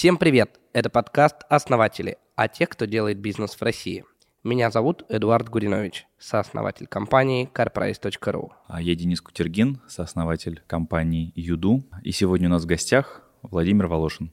Всем привет! Это подкаст «Основатели» о тех, кто делает бизнес в России. Меня зовут Эдуард Гуринович, сооснователь компании carprice.ru. А я Денис Кутергин, сооснователь компании Юду. И сегодня у нас в гостях Владимир Волошин.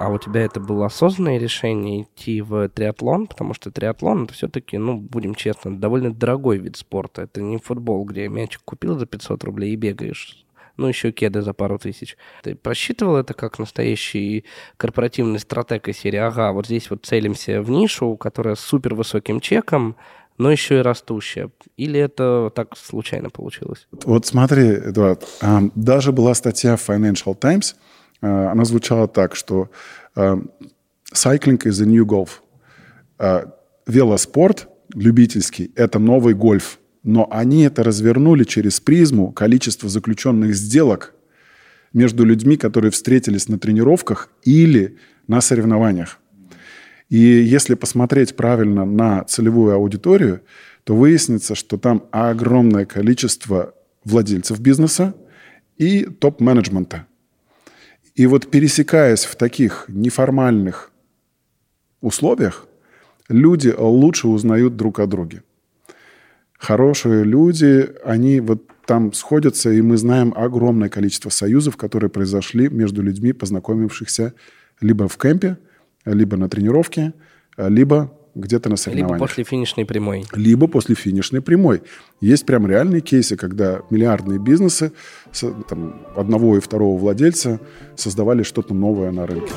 А у тебя это было осознанное решение идти в триатлон? Потому что триатлон это все-таки, ну, будем честны, довольно дорогой вид спорта. Это не футбол, где мячик купил за 500 рублей и бегаешь ну, еще кеды за пару тысяч. Ты просчитывал это как настоящий корпоративный стратег из серии, ага, вот здесь вот целимся в нишу, которая с супер высоким чеком, но еще и растущая. Или это так случайно получилось? Вот смотри, Эдуард, а, даже была статья в Financial Times, а, она звучала так, что а, cycling is the new golf. Велоспорт любительский – это новый гольф но они это развернули через призму количества заключенных сделок между людьми, которые встретились на тренировках или на соревнованиях. И если посмотреть правильно на целевую аудиторию, то выяснится, что там огромное количество владельцев бизнеса и топ-менеджмента. И вот пересекаясь в таких неформальных условиях, люди лучше узнают друг о друге хорошие люди, они вот там сходятся, и мы знаем огромное количество союзов, которые произошли между людьми, познакомившихся либо в кемпе, либо на тренировке, либо где-то на соревнованиях. Либо после финишной прямой. Либо после финишной прямой. Есть прям реальные кейсы, когда миллиардные бизнесы там, одного и второго владельца создавали что-то новое на рынке.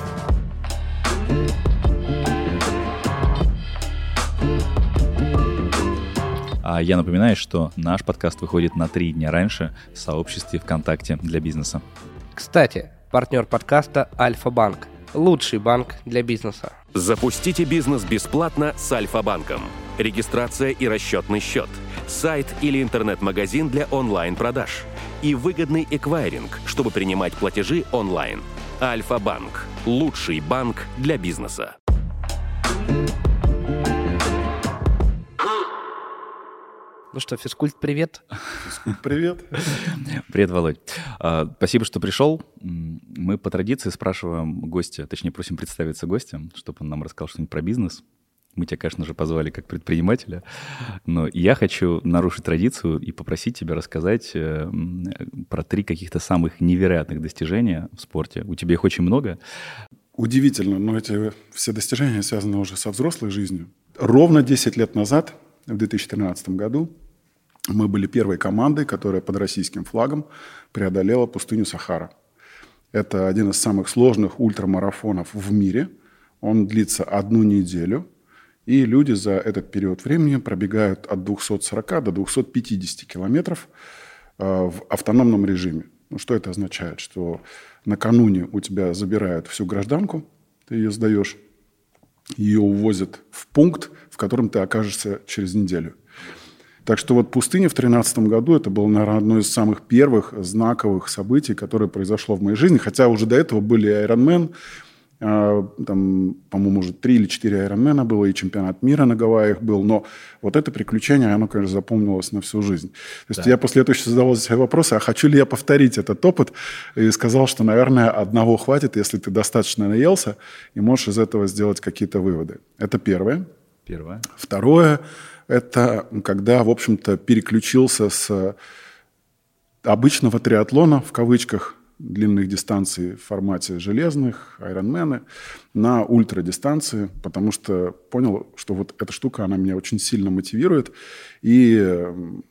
А я напоминаю, что наш подкаст выходит на три дня раньше в сообществе ВКонтакте для бизнеса. Кстати, партнер подкаста Альфа-Банк. Лучший банк для бизнеса. Запустите бизнес бесплатно с Альфа-Банком. Регистрация и расчетный счет. Сайт или интернет-магазин для онлайн-продаж. И выгодный эквайринг, чтобы принимать платежи онлайн. Альфа-Банк. Лучший банк для бизнеса. Ну что, физкульт, привет. Физкульт, привет. Привет, Володь. А, спасибо, что пришел. Мы по традиции спрашиваем гостя, точнее, просим представиться гостем, чтобы он нам рассказал что-нибудь про бизнес. Мы тебя, конечно же, позвали как предпринимателя, но я хочу нарушить традицию и попросить тебя рассказать э, про три каких-то самых невероятных достижения в спорте. У тебя их очень много. Удивительно, но эти все достижения связаны уже со взрослой жизнью. Ровно 10 лет назад, в 2013 году, мы были первой командой, которая под российским флагом преодолела пустыню Сахара. Это один из самых сложных ультрамарафонов в мире. Он длится одну неделю, и люди за этот период времени пробегают от 240 до 250 километров э, в автономном режиме. Ну, что это означает? Что накануне у тебя забирают всю гражданку, ты ее сдаешь, ее увозят в пункт, в котором ты окажешься через неделю. Так что вот пустыня в 2013 году, это было, наверное, одно из самых первых знаковых событий, которое произошло в моей жизни. Хотя уже до этого были Ironman, а, там, по-моему, уже три или четыре Айронмена было, и чемпионат мира на Гавайях был. Но вот это приключение, оно, конечно, запомнилось на всю жизнь. То есть да. я после этого еще задавал себе вопросы, а хочу ли я повторить этот опыт? И сказал, что, наверное, одного хватит, если ты достаточно наелся, и можешь из этого сделать какие-то выводы. Это первое. Первое. Второе – это когда, в общем-то, переключился с обычного триатлона, в кавычках, длинных дистанций в формате железных, айронмены, на ультрадистанции, потому что понял, что вот эта штука, она меня очень сильно мотивирует и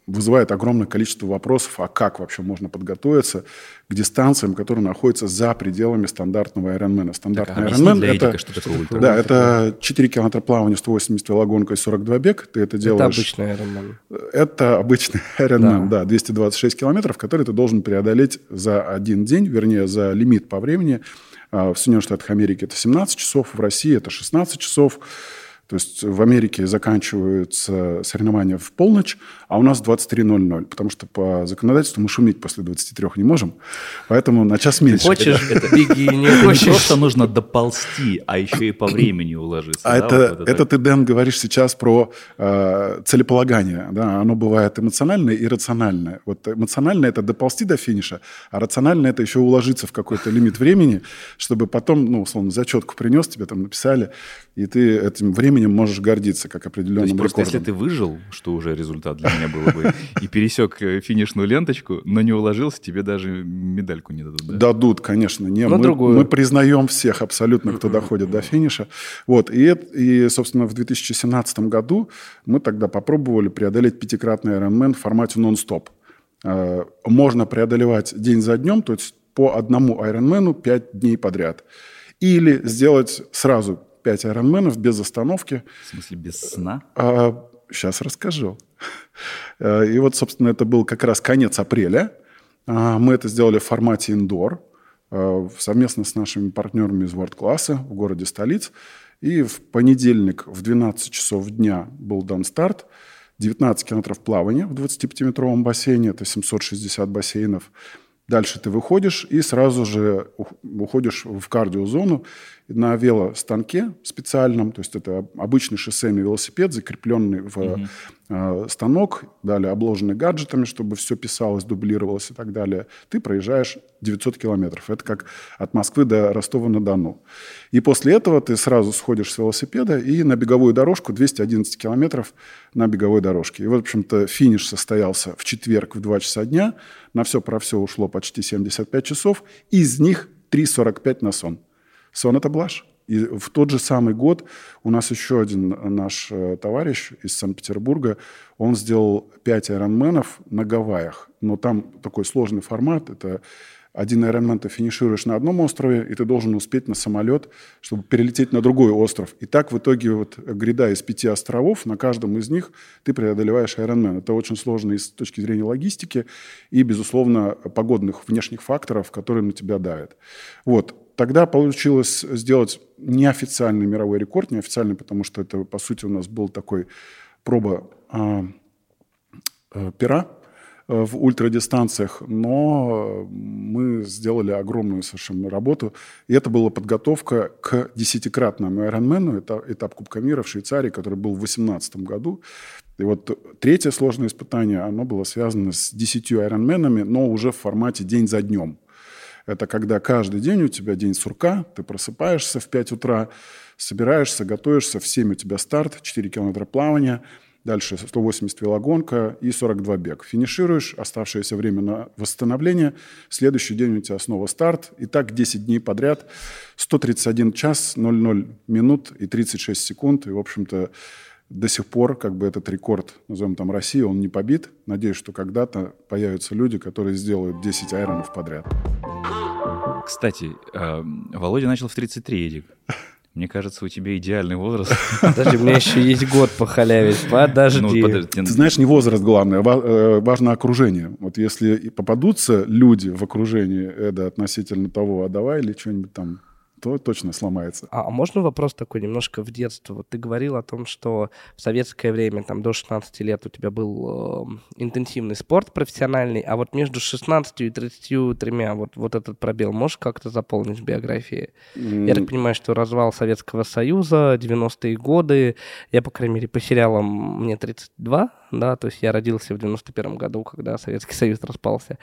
вызывает огромное количество вопросов, а как вообще можно подготовиться к дистанциям, которые находятся за пределами стандартного айронмена. Стандартный айронмен – это, что такое ультра. Да, это 4 километра плавания, 180 велогонка и 42 бег. Ты это делаешь. Это обычный айронмен. Это обычный айронмен, да. да, 226 километров, который ты должен преодолеть за один день, вернее, за лимит по времени – а, в Соединенных Штатах Америки это 17 часов, в России это 16 часов. То есть в Америке заканчиваются соревнования в полночь, а у нас 23.00, потому что по законодательству мы шуметь после 23 не можем, поэтому на час меньше. Хочешь, Это- беги, не хочешь. просто нужно доползти, а еще и по времени уложиться. А это, это ты, Дэн, говоришь сейчас про э, целеполагание. Да? Оно бывает эмоциональное и рациональное. Вот эмоциональное – это доползти до финиша, а рациональное – это еще уложиться в какой-то лимит времени, чтобы потом, ну, условно, зачетку принес, тебе там написали, и ты этим временем можешь гордиться как То определенным есть просто рекордом. если ты выжил, что уже результат для меня было бы, и пересек э, финишную ленточку, но не уложился, тебе даже медальку не дадут. да? Дадут, конечно. Не, Но мы, другую. мы признаем всех абсолютно, кто доходит до финиша. Вот. И, и, собственно, в 2017 году мы тогда попробовали преодолеть пятикратный Ironman в формате нон-стоп. Э, Можно преодолевать день за днем, то есть по одному Ironman 5 дней подряд. Или сделать сразу 5 Ironman'ов без остановки. В смысле, без сна? сейчас расскажу. Э, И вот, собственно, это был как раз конец апреля. А, Мы это сделали в формате индор э, совместно с нашими партнерами из World класса в городе столиц. И в понедельник в 12 часов дня был дан старт. 19 километров плавания в 25-метровом бассейне, это 760 бассейнов. Дальше ты выходишь и сразу же ух- уходишь в кардиозону на велостанке специальном, то есть это обычный шоссейный велосипед, закрепленный в э, станок, далее обложенный гаджетами, чтобы все писалось, дублировалось и так далее. Ты проезжаешь 900 километров. Это как от Москвы до Ростова-на-Дону. И после этого ты сразу сходишь с велосипеда и на беговую дорожку 211 километров на беговой дорожке. И в общем-то, финиш состоялся в четверг в 2 часа дня. На все про все ушло почти 75 часов. Из них 3,45 на сон. Сон – это блажь. И в тот же самый год у нас еще один наш э, товарищ из Санкт-Петербурга, он сделал 5 айронменов на Гавайях. Но там такой сложный формат. Это один айронмен ты финишируешь на одном острове, и ты должен успеть на самолет, чтобы перелететь на другой остров. И так в итоге вот гряда из пяти островов, на каждом из них ты преодолеваешь айронмен. Это очень сложно и с точки зрения логистики и, безусловно, погодных внешних факторов, которые на тебя давят. Вот. Тогда получилось сделать неофициальный мировой рекорд, неофициальный, потому что это, по сути, у нас был такой проба а, э, пера э, в ультрадистанциях, но мы сделали огромную совершенно работу. И это была подготовка к десятикратному Ironman, это этап Кубка мира в Швейцарии, который был в 2018 году. И вот третье сложное испытание, оно было связано с десятью Ironman'ами, но уже в формате день за днем. Это когда каждый день у тебя день сурка, ты просыпаешься в 5 утра, собираешься, готовишься, в 7 у тебя старт, 4 километра плавания, дальше 180 велогонка и 42 бег. Финишируешь, оставшееся время на восстановление, следующий день у тебя снова старт, и так 10 дней подряд, 131 час, 00 минут и 36 секунд, и, в общем-то, до сих пор как бы этот рекорд, назовем там России, он не побит. Надеюсь, что когда-то появятся люди, которые сделают 10 айронов подряд. Кстати, э, Володя начал в 33, Эдик. Мне кажется, у тебя идеальный возраст. Подожди, у меня еще есть год похалявить. Подожди. Ну, подожди, Ты знаешь, не возраст главное, э, важно окружение. Вот если попадутся люди в окружении Эда относительно того, а давай или что-нибудь там, то точно сломается. А а можно вопрос такой немножко в детство? Вот ты говорил о том, что в советское время, там, до 16 лет у тебя был э, интенсивный спорт профессиональный, а вот между 16 и 33 вот, вот этот пробел можешь как-то заполнить в биографии? Я так понимаю, что развал Советского Союза, 90-е годы, я, по крайней мере, по сериалам мне 32, да, то есть я родился в 91 году, когда Советский Союз распался.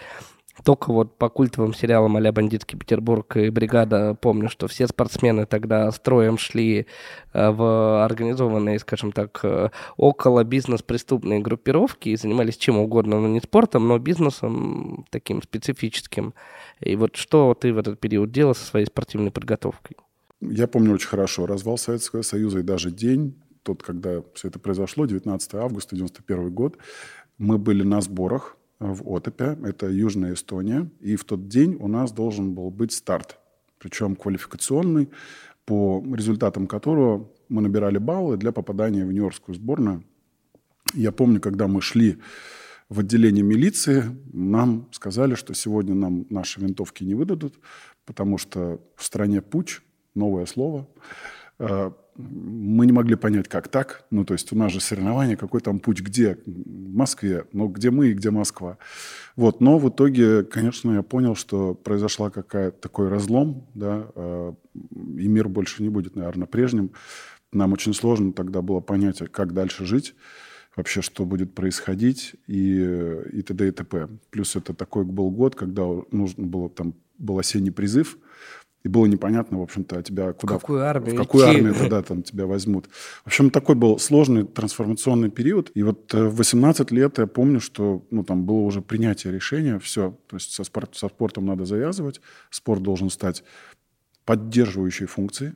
Только вот по культовым сериалам а «Бандитский Петербург» и «Бригада» помню, что все спортсмены тогда строем шли э, в организованные, скажем так, э, около бизнес-преступные группировки и занимались чем угодно, но не спортом, но бизнесом таким специфическим. И вот что ты в этот период делал со своей спортивной подготовкой? Я помню очень хорошо развал Советского Союза и даже день, тот, когда все это произошло, 19 августа 91 год, мы были на сборах в Отопе, это Южная Эстония, и в тот день у нас должен был быть старт, причем квалификационный, по результатам которого мы набирали баллы для попадания в Нью-Йоркскую сборную. Я помню, когда мы шли в отделение милиции, нам сказали, что сегодня нам наши винтовки не выдадут, потому что в стране путь, новое слово. Мы не могли понять, как так. Ну, то есть у нас же соревнования, какой там путь, где? В Москве. Но где мы и где Москва? Вот. Но в итоге, конечно, я понял, что произошла какая-то такой разлом, да, э, и мир больше не будет, наверное, прежним. Нам очень сложно тогда было понять, как дальше жить вообще, что будет происходить, и, и т.д. и т.п. Плюс это такой был год, когда нужно было, там, был осенний призыв, и было непонятно, в общем-то, а тебя куда... В какую армию В какую идти? армию тогда там тебя возьмут. В общем, такой был сложный трансформационный период. И вот э, в 18 лет я помню, что ну, там было уже принятие решения, все, то есть со, спорт, со спортом надо завязывать, спорт должен стать поддерживающей функцией,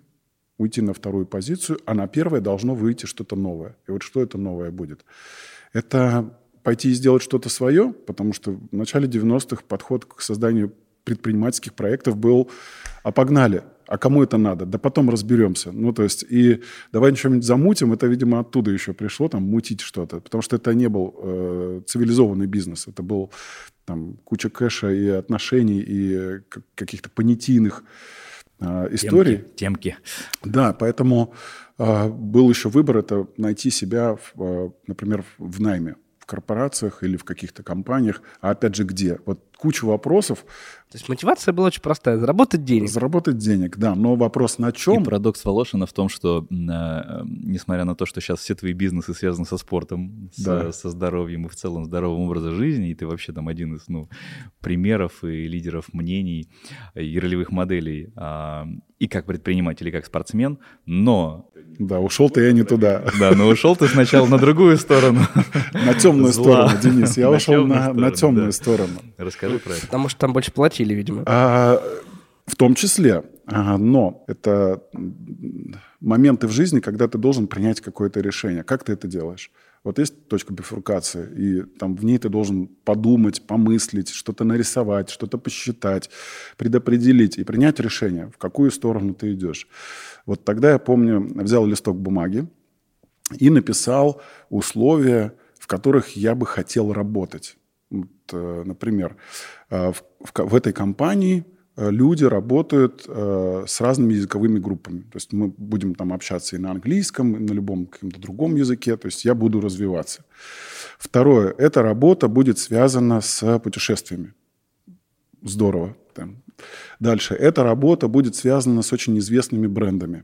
уйти на вторую позицию, а на первое должно выйти что-то новое. И вот что это новое будет? Это пойти и сделать что-то свое, потому что в начале 90-х подход к созданию предпринимательских проектов был «а погнали». А кому это надо? Да потом разберемся. Ну, то есть, и давай что-нибудь замутим, это, видимо, оттуда еще пришло, там, мутить что-то. Потому что это не был э, цивилизованный бизнес. Это был там куча кэша и отношений, и каких-то понятийных э, историй. Темки. темки. Да, поэтому э, был еще выбор, это найти себя, в, э, например, в найме в корпорациях или в каких-то компаниях, а опять же где? Вот куча вопросов. То есть мотивация была очень простая, заработать денег. Заработать денег, да, но вопрос на чем? И парадокс Волошина в том, что э, несмотря на то, что сейчас все твои бизнесы связаны со спортом, да. со, со здоровьем и в целом здоровым образом жизни, и ты вообще там один из ну, примеров и лидеров мнений и ролевых моделей а, и как предприниматель, и как спортсмен, но... Да, ушел ты я не туда. Да, но ушел ты сначала на другую сторону. На темную сторону, Денис. Я ушел на темную сторону. Расскажи про это. Потому что там больше платили, видимо. А, в том числе. А, но это моменты в жизни, когда ты должен принять какое-то решение. Как ты это делаешь? Вот есть точка бифуркации, и там в ней ты должен подумать, помыслить, что-то нарисовать, что-то посчитать, предопределить и принять решение, в какую сторону ты идешь. Вот тогда я помню, взял листок бумаги и написал условия, в которых я бы хотел работать. Вот, э, например, э, в, в, в этой компании э, люди работают с разными языковыми группами. То есть мы будем там общаться и на английском, и на любом каком-то другом языке. То есть я буду развиваться. Второе. Эта работа будет связана с путешествиями. Здорово. Там. Дальше. Эта работа будет связана с очень известными брендами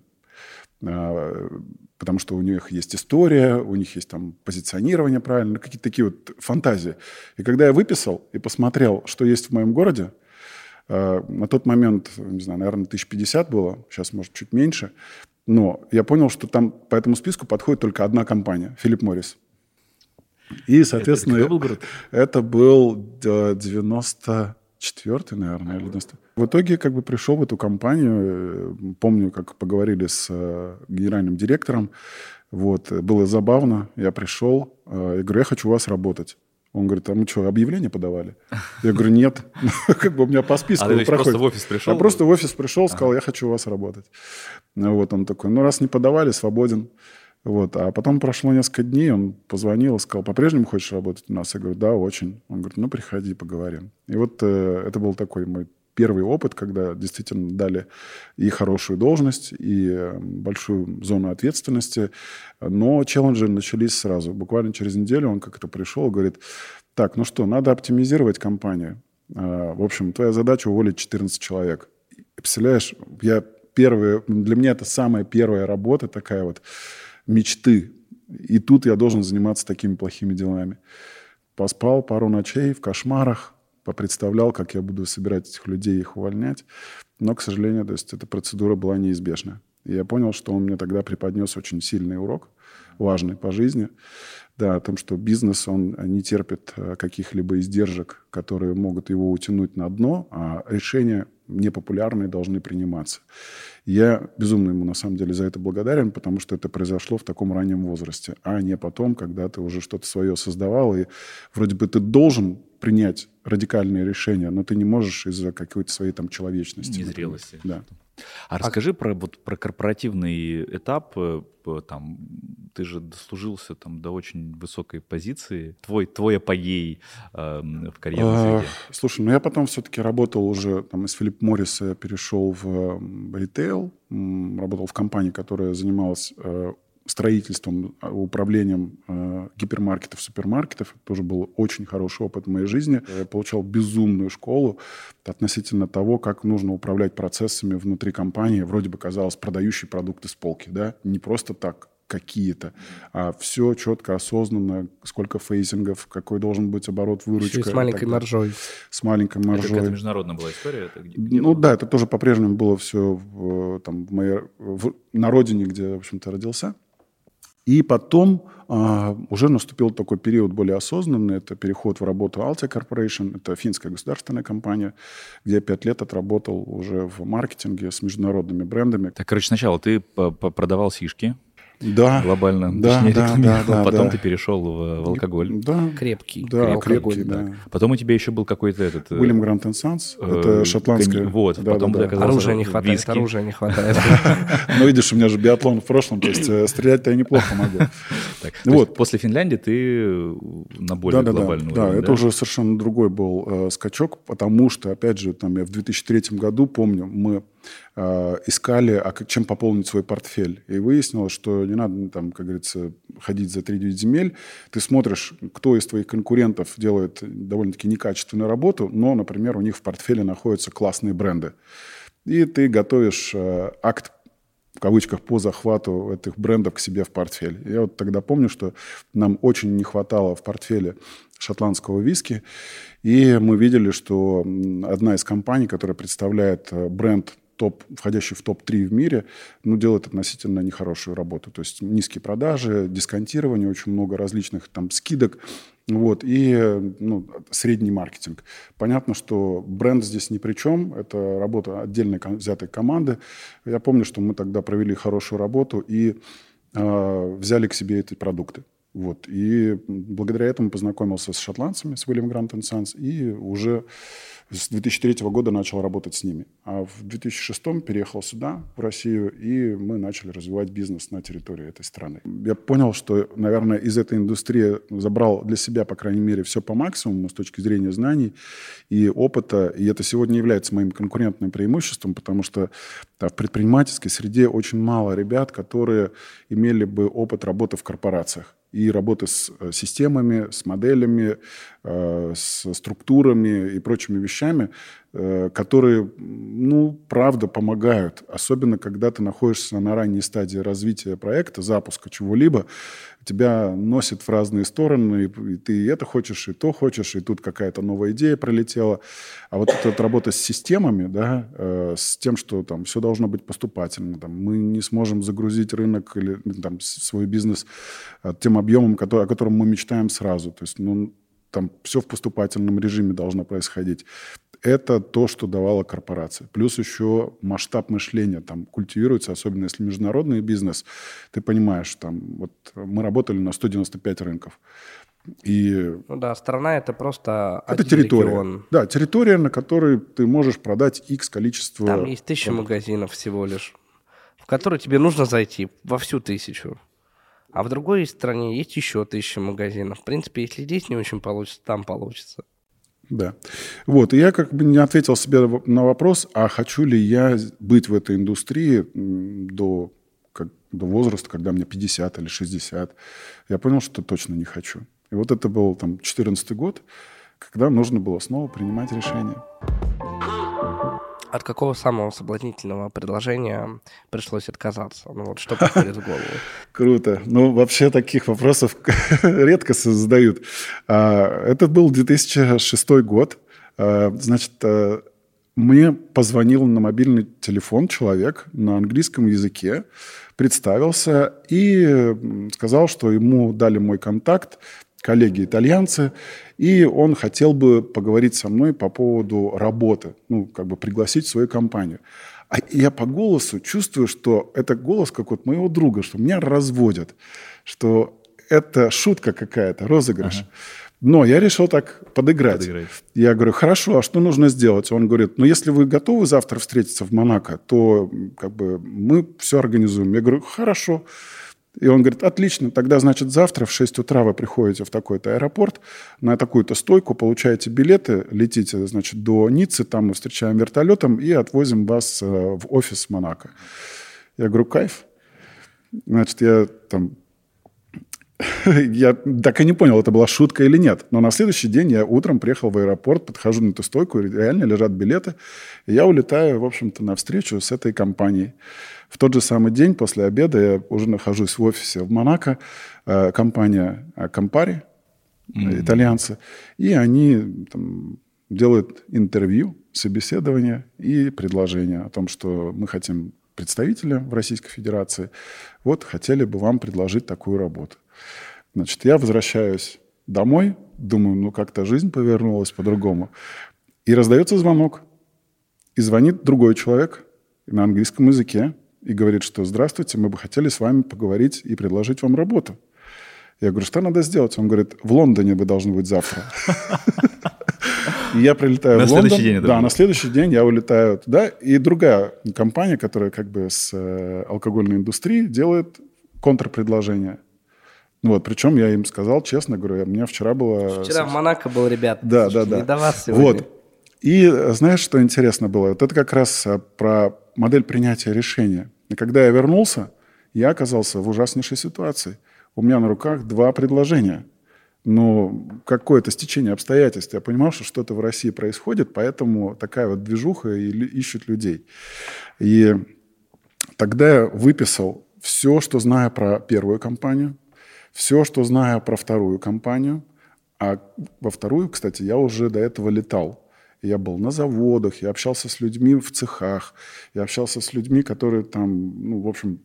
потому что у них есть история, у них есть там позиционирование правильно, какие-то такие вот фантазии. И когда я выписал и посмотрел, что есть в моем городе, э, на тот момент, не знаю, наверное, 1050 было, сейчас, может, чуть меньше, но я понял, что там по этому списку подходит только одна компания, Филипп Моррис. И, соответственно, это, был, город? это был 90 четвертый, наверное, или 90 В итоге как бы пришел в эту компанию, э, помню, как поговорили с э, генеральным директором, вот, было забавно, я пришел, э, и говорю, я хочу у вас работать. Он говорит, а мы что, объявление подавали? Я говорю, нет. Как бы у меня по списку а просто в офис пришел? Я просто в офис пришел, сказал, я хочу у вас работать. Вот он такой, ну раз не подавали, свободен. Вот. А потом прошло несколько дней, он позвонил и сказал, по-прежнему хочешь работать у нас? Я говорю, да, очень. Он говорит, ну, приходи, поговорим. И вот э, это был такой мой первый опыт, когда действительно дали и хорошую должность, и э, большую зону ответственности. Но челленджи начались сразу. Буквально через неделю он как-то пришел и говорит, так, ну что, надо оптимизировать компанию. Э, в общем, твоя задача уволить 14 человек. Представляешь, я первый, для меня это самая первая работа такая вот, мечты. И тут я должен заниматься такими плохими делами. Поспал пару ночей в кошмарах, попредставлял, как я буду собирать этих людей и их увольнять. Но, к сожалению, то есть эта процедура была неизбежна. И я понял, что он мне тогда преподнес очень сильный урок, важный по жизни, да, о том, что бизнес, он не терпит э, каких-либо издержек, которые могут его утянуть на дно, а решения непопулярные должны приниматься. Я безумно ему на самом деле за это благодарен, потому что это произошло в таком раннем возрасте, а не потом, когда ты уже что-то свое создавал, и вроде бы ты должен принять радикальные решения, но ты не можешь из-за какой-то своей там человечности. Незрелости. Да. А расскажи про, вот, про корпоративный этап. э, Там, ты же дослужился там, до очень высокой позиции. Твой, твой апогей эм, в карьерной А, среде. Слушай, ну я потом все-таки работал уже там из Philip Morris'а, перешел в м, ритейл, работал в компании, которая занималась э, строительством, а, управлением э, гипермаркетов, супермаркетов. Это тоже был очень хороший опыт в моей жизни. Я получал безумную школу относительно того, как нужно управлять процессами внутри компании. Вроде бы казалось, продающие продукты с полки, да? Не просто так какие-то, а все четко, осознанно, сколько фейсингов, какой должен быть оборот, выручка. Еще и с маленькой маржой. С маленькой Это маржой. какая-то международная была история? Это где- где Ну было? да, это тоже по-прежнему было все в, там, в моей, в- на родине, где, в общем-то, родился. И потом а, уже наступил такой период более осознанный. Это переход в работу Altia Corporation. Это финская государственная компания, где я пять лет отработал уже в маркетинге с международными брендами. Так, короче, сначала ты продавал сишки Да, глобально, да, точнее, да, да, да, потом да. ты перешел в, в алкоголь. Да, Крепкий. да, алкоголь, крепкий, да. Потом у тебя еще был какой-то этот... э, Уильям Грант Санс. э, Это шотландская. конь- Вот, Да, потом да, да. оказался Оружия не хватает, виски. оружия не хватает. Ну, видишь, у меня же биатлон в прошлом, то есть э, стрелять-то я неплохо могу. Вот. после Финляндии ты э, на более да, да, это уже совершенно другой был э, скачок, потому что, опять же, там я в 2003 году помню, мы э, искали, а чем пополнить свой портфель. И выяснилось, что не надо, ну, там, как говорится, ходить за 3 земель. Ты смотришь, кто из твоих конкурентов делает довольно-таки некачественную работу, но, например, у них в портфеле находятся классные бренды. И ты готовишь э, акт в кавычках, по захвату этих брендов к себе в портфель. Я вот тогда помню, что нам очень не хватало в портфеле шотландского виски, и мы видели, что одна из компаний, которая представляет э, бренд топ, входящий в топ-3 в мире, ну, делает относительно нехорошую работу. То есть низкие продажи, дисконтирование, очень много различных там скидок, вот, и ну, средний маркетинг. Понятно, что бренд здесь ни при чем, это работа отдельной взятой команды. Я помню, что мы тогда провели хорошую работу и э, взяли к себе эти продукты. Вот. И благодаря этому познакомился с шотландцами, с Уильям Грант Санс, и уже с 2003 года начал работать с ними. А в 2006 переехал сюда, в Россию, и мы начали развивать бизнес на территории этой страны. Я понял, что, наверное, из этой индустрии забрал для себя, по крайней мере, все по максимуму с точки зрения знаний и опыта. И это сегодня является моим конкурентным преимуществом, потому что да, в предпринимательской среде очень мало ребят, которые имели бы опыт работы в корпорациях и работы с э, системами, с моделями, э, с структурами и прочими вещами, э, которые, ну, правда помогают. Особенно, когда ты находишься на ранней стадии развития проекта, запуска чего-либо, тебя носит в разные стороны, и ты и это хочешь, и то хочешь, и тут какая-то новая идея пролетела. А вот эта работа с системами, да, э, с тем, что там все должно быть поступательно, там, мы не сможем загрузить рынок или ну, там, свой бизнес э, тем объемом, который, о котором мы мечтаем сразу. То есть, ну, там все в поступательном режиме должно происходить. Это то, что давала корпорация. Плюс еще масштаб мышления там культивируется, особенно если международный бизнес. Ты понимаешь, там вот мы работали на 195 рынков. И Ну да, страна это просто это территория. регион. Да, территория, на которой ты можешь продать X количество... Там есть тысяча магазинов всего лишь, в которые тебе нужно зайти во всю тысячу. А в другой стране есть еще тысяча магазинов. В принципе, если здесь не очень получится, там получится. Да. Вот, и я как бы не ответил себе на вопрос, а хочу ли я быть в этой индустрии до, как, до возраста, когда мне 50 или 60. Я понял, что точно не хочу. И вот это был там 14 год, когда нужно было снова принимать решение. От какого самого соблазнительного предложения пришлось отказаться? Ну вот что приходит в голову? Круто. Ну, вообще таких вопросов редко задают. А, Это был 2006 год. А, Значит, а, мне позвонил на мобильный телефон человек на английском языке, представился и сказал, что ему дали мой контакт коллеги-итальянцы, и он хотел бы поговорить со мной по поводу работы, ну, как бы пригласить в свою компанию. А я по голосу чувствую, что это голос как вот моего друга, что меня разводят, что это шутка какая-то, розыгрыш. Но я решил так подыграть. Подыграть. Я говорю, хорошо, а что нужно сделать? Он говорит, ну, если вы готовы завтра встретиться в Монако, то как бы мы все организуем. Я говорю, хорошо. И он говорит, отлично, тогда, значит, завтра в 6 утра вы приходите в такой-то аэропорт, на такую-то стойку, получаете билеты, летите, значит, до Ниццы, там мы встречаем вертолетом и отвозим вас э, в офис Монако. Я говорю, кайф. Значит, я там я так и не понял, это была шутка или нет. Но на следующий день я утром приехал в аэропорт, подхожу на эту стойку, реально лежат билеты. И я улетаю, в общем-то, на встречу с этой компанией. В тот же самый день, после обеда, я уже нахожусь в офисе в Монако. Э, компания Компари, mm-hmm. итальянцы. И они там, делают интервью, собеседование и предложение о том, что мы хотим представителя в Российской Федерации. Вот хотели бы вам предложить такую работу. Значит, я возвращаюсь домой, думаю, ну как-то жизнь повернулась по-другому. И раздается звонок. И звонит другой человек на английском языке и говорит, что «Здравствуйте, мы бы хотели с вами поговорить и предложить вам работу». Я говорю, что надо сделать? Он говорит, в Лондоне вы должны быть завтра. И я прилетаю в Лондон. День да, на следующий день я улетаю туда. И другая компания, которая как бы с э, алкогольной индустрией, делает контрпредложение. Вот, причем я им сказал, честно говорю, у меня вчера было... Вчера в Монако был, ребят. Да, да, да. Не до вас сегодня. Вот. И знаешь, что интересно было? Вот это как раз э, про модель принятия решения. И когда я вернулся, я оказался в ужаснейшей ситуации. У меня на руках два предложения – но какое-то стечение обстоятельств. Я понимал, что что-то в России происходит, поэтому такая вот движуха и ищут людей. И тогда я выписал все, что знаю про первую компанию, все, что знаю про вторую компанию, а во вторую, кстати, я уже до этого летал. Я был на заводах, я общался с людьми в цехах, я общался с людьми, которые там, ну, в общем,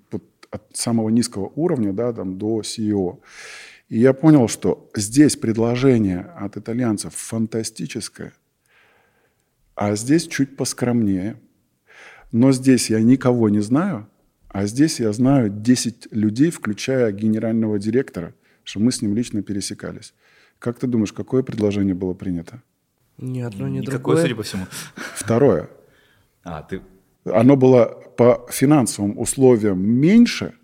от самого низкого уровня, да, там, до CEO. И я понял, что здесь предложение от итальянцев фантастическое, а здесь чуть поскромнее. Но здесь я никого не знаю, а здесь я знаю 10 людей, включая генерального директора, что мы с ним лично пересекались. Как ты думаешь, какое предложение было принято? Ни одно, ни Никакое, другое. судя по всему. Второе. А, ты... Оно было по финансовым условиям меньше,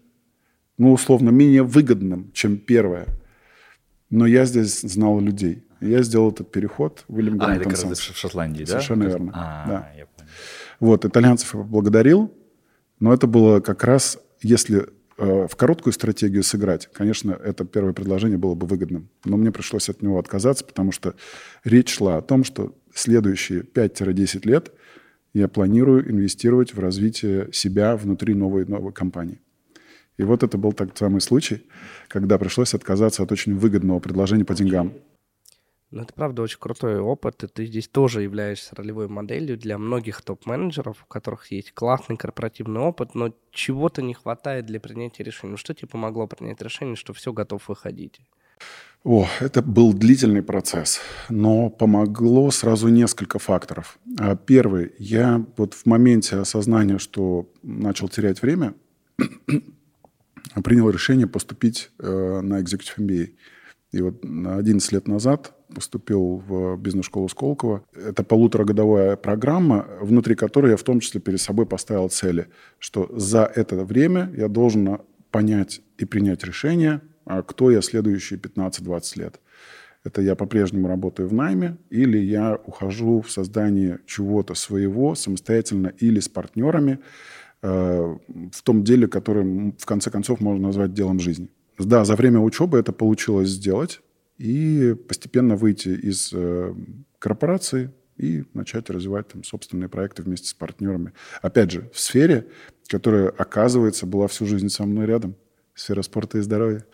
ну, условно, менее выгодным, чем первое. Но я здесь знал людей. Я сделал этот переход в William А, это как раз в Шотландии, да? Совершенно верно. А, да. я понял. Вот, итальянцев я поблагодарил, но это было как раз, если в короткую стратегию сыграть, конечно, это первое предложение было бы выгодным. Но мне пришлось от него отказаться, потому что речь шла о том, что следующие 5-10 лет я планирую инвестировать в развитие себя внутри новой, новой компании. И вот это был тот самый случай, когда пришлось отказаться от очень выгодного предложения по деньгам. Ну, это правда очень крутой опыт, и ты здесь тоже являешься ролевой моделью для многих топ-менеджеров, у которых есть классный корпоративный опыт, но чего-то не хватает для принятия решения. Ну, что тебе помогло принять решение, что все готов выходить? О, это был длительный процесс, но помогло сразу несколько факторов. А, первый, я вот в моменте осознания, что начал терять время, принял решение поступить э, на Executive MBA. И вот 11 лет назад поступил в бизнес-школу Сколково. Это полуторагодовая программа, внутри которой я в том числе перед собой поставил цели, что за это время я должен понять и принять решение, а кто я следующие 15-20 лет. Это я по-прежнему работаю в найме, или я ухожу в создание чего-то своего самостоятельно или с партнерами, Э, в том деле, которое в конце концов можно назвать делом жизни. Да, за время учебы это получилось сделать и постепенно выйти из э, корпорации и начать развивать там собственные проекты вместе с партнерами. Опять же, в сфере, которая, оказывается, была всю жизнь со мной рядом. Сфера спорта и здоровья.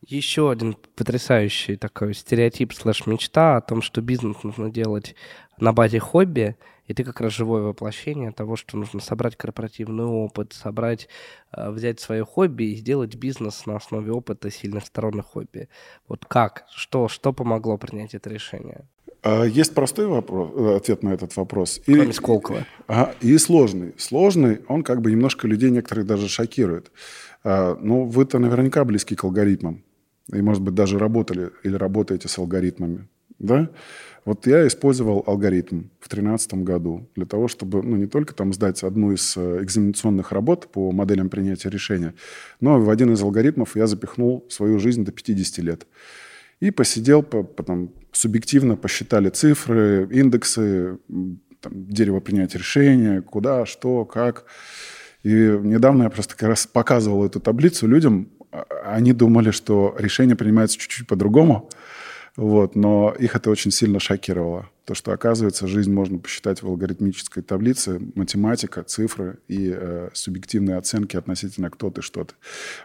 Еще один потрясающий такой стереотип слэш-мечта о том, что бизнес нужно делать на базе хобби – и ты как раз живое воплощение того, что нужно собрать корпоративный опыт, собрать, э, взять свое хобби и сделать бизнес на основе опыта сильных сторон хобби. Вот как? Что, что помогло принять это решение? А, есть простой вопрос, э, ответ на этот вопрос. Кроме и, Сколково. А, и сложный. Сложный, он как бы немножко людей некоторых даже шокирует. А, ну, вы-то наверняка близки к алгоритмам. и, может быть, даже работали или работаете с алгоритмами, да, вот я использовал алгоритм в 2013 году для того, чтобы ну, не только там сдать одну из э, экзаменационных работ по моделям принятия решения, но в один из алгоритмов я запихнул свою жизнь до 50 лет. И посидел, потом субъективно посчитали цифры, индексы, там, дерево принятия решения, куда, что, как. И недавно я просто как раз показывал эту таблицу людям. А, они думали, что решение принимается чуть-чуть по-другому. Вот, но их это очень сильно шокировало. То, что, оказывается, жизнь можно посчитать в алгоритмической таблице, математика, цифры и э, субъективные оценки относительно кто ты, что ты.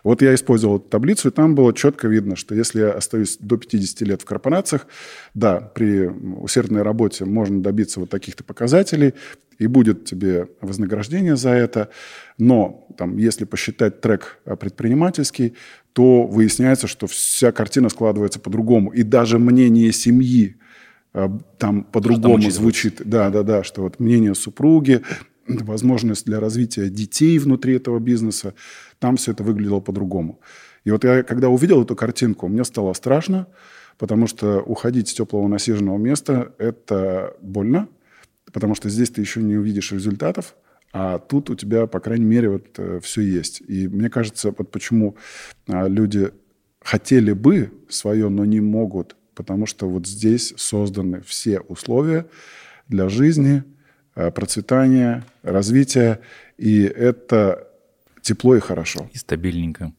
Вот я использовал эту таблицу, и там было четко видно, что если я остаюсь до 50 лет в корпорациях, да, при усердной работе можно добиться вот таких-то показателей, и будет тебе вознаграждение за это. Но там, если посчитать трек предпринимательский, то выясняется, что вся картина складывается по-другому. И даже мнение семьи а, там по-другому звучит. Да, да, да, что вот мнение супруги, возможность для развития детей внутри этого бизнеса, там все это выглядело по-другому. И вот я, когда увидел эту картинку, мне стало страшно, потому что уходить с теплого насиженного места – это больно, потому что здесь ты еще не увидишь результатов, а тут у тебя, по крайней мере, вот э, все есть. И мне кажется, вот почему а, люди хотели бы свое, но не могут, потому что вот здесь созданы все условия для жизни, э, процветания, развития, и это тепло и хорошо. И стабильненько.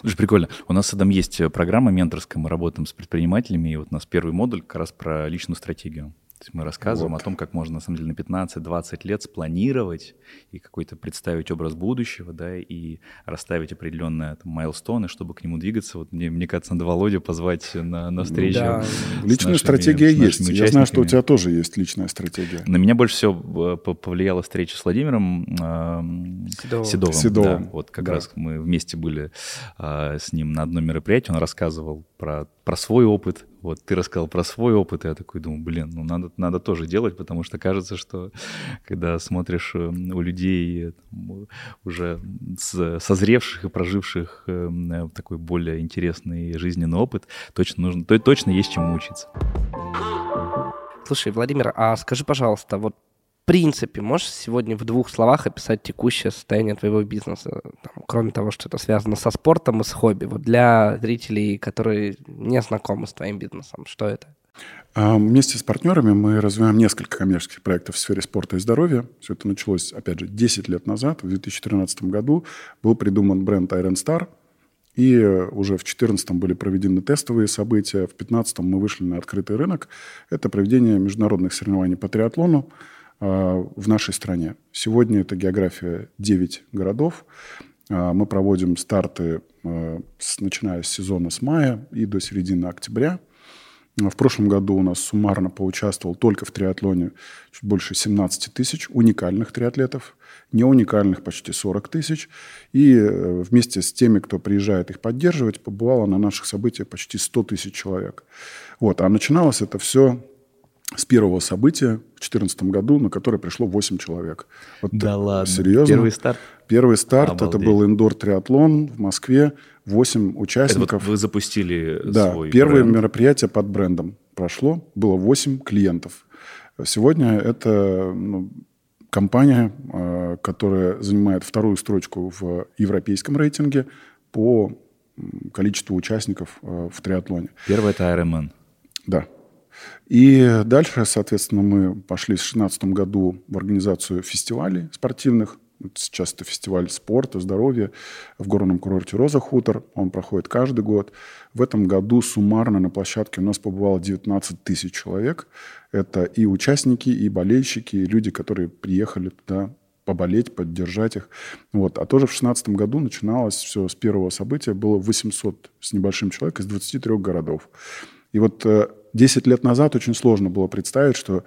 Слушай, прикольно. У нас Адам есть программа менторская, мы работаем с предпринимателями, и вот у нас первый модуль как раз про личную стратегию. То есть мы рассказываем вот. о том, как можно, на самом деле, на 15-20 лет спланировать и какой-то представить образ будущего, да, и расставить определенные там, майлстоны, чтобы к нему двигаться. Вот мне, мне кажется, надо Володю позвать на, на встречу. Да. Личная нашими, стратегия есть. Я знаю, что у тебя тоже есть личная стратегия. На меня больше всего э, повлияла встреча с Владимиром э, Седовым. Седовым. Седовым. Да, вот как да. раз мы вместе были э, с ним на одном мероприятии, он рассказывал про, про свой опыт. Вот ты рассказал про свой опыт, и я такой думаю, блин, ну надо, надо тоже делать, потому что кажется, что когда смотришь э, у людей там, уже созревших и проживших э, такой более интересный жизненный опыт, точно нужно, то, точно есть чему учиться. Слушай, Владимир, а скажи, пожалуйста, вот принципе, можешь сегодня в двух словах описать текущее состояние твоего бизнеса, там, кроме того, что это связано со спортом и с хобби, вот для зрителей, которые не знакомы с твоим бизнесом, что это? А, вместе с партнерами мы развиваем несколько коммерческих проектов в сфере спорта и здоровья. Все это началось, опять же, 10 лет назад. В 2013 году был придуман бренд Iron Star. И уже в 2014 были проведены тестовые события. В 2015 мы вышли на открытый рынок. Это проведение международных соревнований по триатлону. А, в нашей стране. Сегодня это география 9 городов. А, мы проводим старты, а, начиная с сезона с мая и до середины октября. В прошлом году у нас суммарно поучаствовал только в триатлоне чуть больше 17 тысяч уникальных триатлетов, не уникальных почти 40 тысяч. И э, вместе с теми, кто приезжает их поддерживать, побывало на наших событиях почти 100 тысяч человек. Вот. А начиналось это все с первого события в 2014 году, на которое пришло 8 человек. Вот да ладно? Серьезно? Первый старт? Первый старт, Обалдеть. это был индор-триатлон в Москве, 8 участников. Это вот вы запустили да, свой первое бренд. мероприятие под брендом прошло, было 8 клиентов. Сегодня это ну, компания, э, которая занимает вторую строчку в европейском рейтинге по количеству участников э, в триатлоне. Первый это Ironman. Да. И дальше, соответственно, мы пошли в 2016 году в организацию фестивалей спортивных. Сейчас это фестиваль спорта, здоровья в горном курорте «Роза Хутор». Он проходит каждый год. В этом году суммарно на площадке у нас побывало 19 тысяч человек. Это и участники, и болельщики, и люди, которые приехали туда поболеть, поддержать их. Вот. А тоже в 2016 году начиналось все с первого события. Было 800 с небольшим человек из 23 городов. И вот э, 10 лет назад очень сложно было представить, что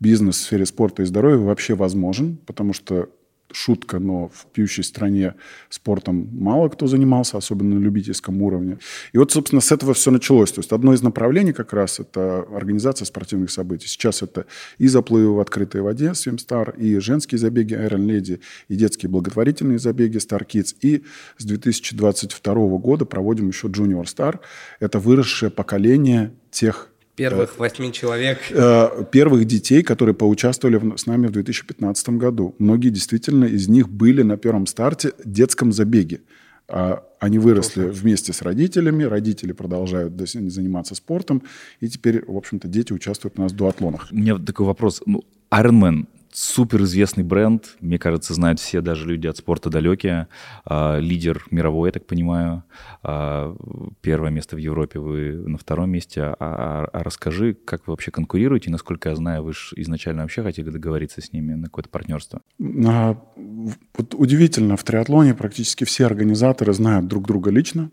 бизнес в сфере спорта и здоровья вообще возможен, потому что шутка, но в пьющей стране спортом мало кто занимался, особенно на любительском уровне. И вот, собственно, с этого все началось. То есть одно из направлений как раз это организация спортивных событий. Сейчас это и заплывы в открытой воде Swimstar, и женские забеги Iron Lady, и детские благотворительные забеги Star Kids. И с 2022 года проводим еще Junior Star. Это выросшее поколение тех Первых восьми человек. Э, первых детей, которые поучаствовали с нами в 2015 году. Многие действительно из них были на первом старте детском забеге. А они выросли Просто. вместе с родителями, родители продолжают заниматься спортом, и теперь, в общем-то, дети участвуют у нас в дуатлонах. У меня такой вопрос. Ну, Ironman суперизвестный бренд, мне кажется, знают все, даже люди от спорта далекие. А, лидер мировой, я так понимаю. А, первое место в Европе, вы на втором месте. А, а, а расскажи, как вы вообще конкурируете? Насколько я знаю, вы же изначально вообще хотели договориться с ними на какое-то партнерство. Вот удивительно, в триатлоне практически все организаторы знают друг друга лично.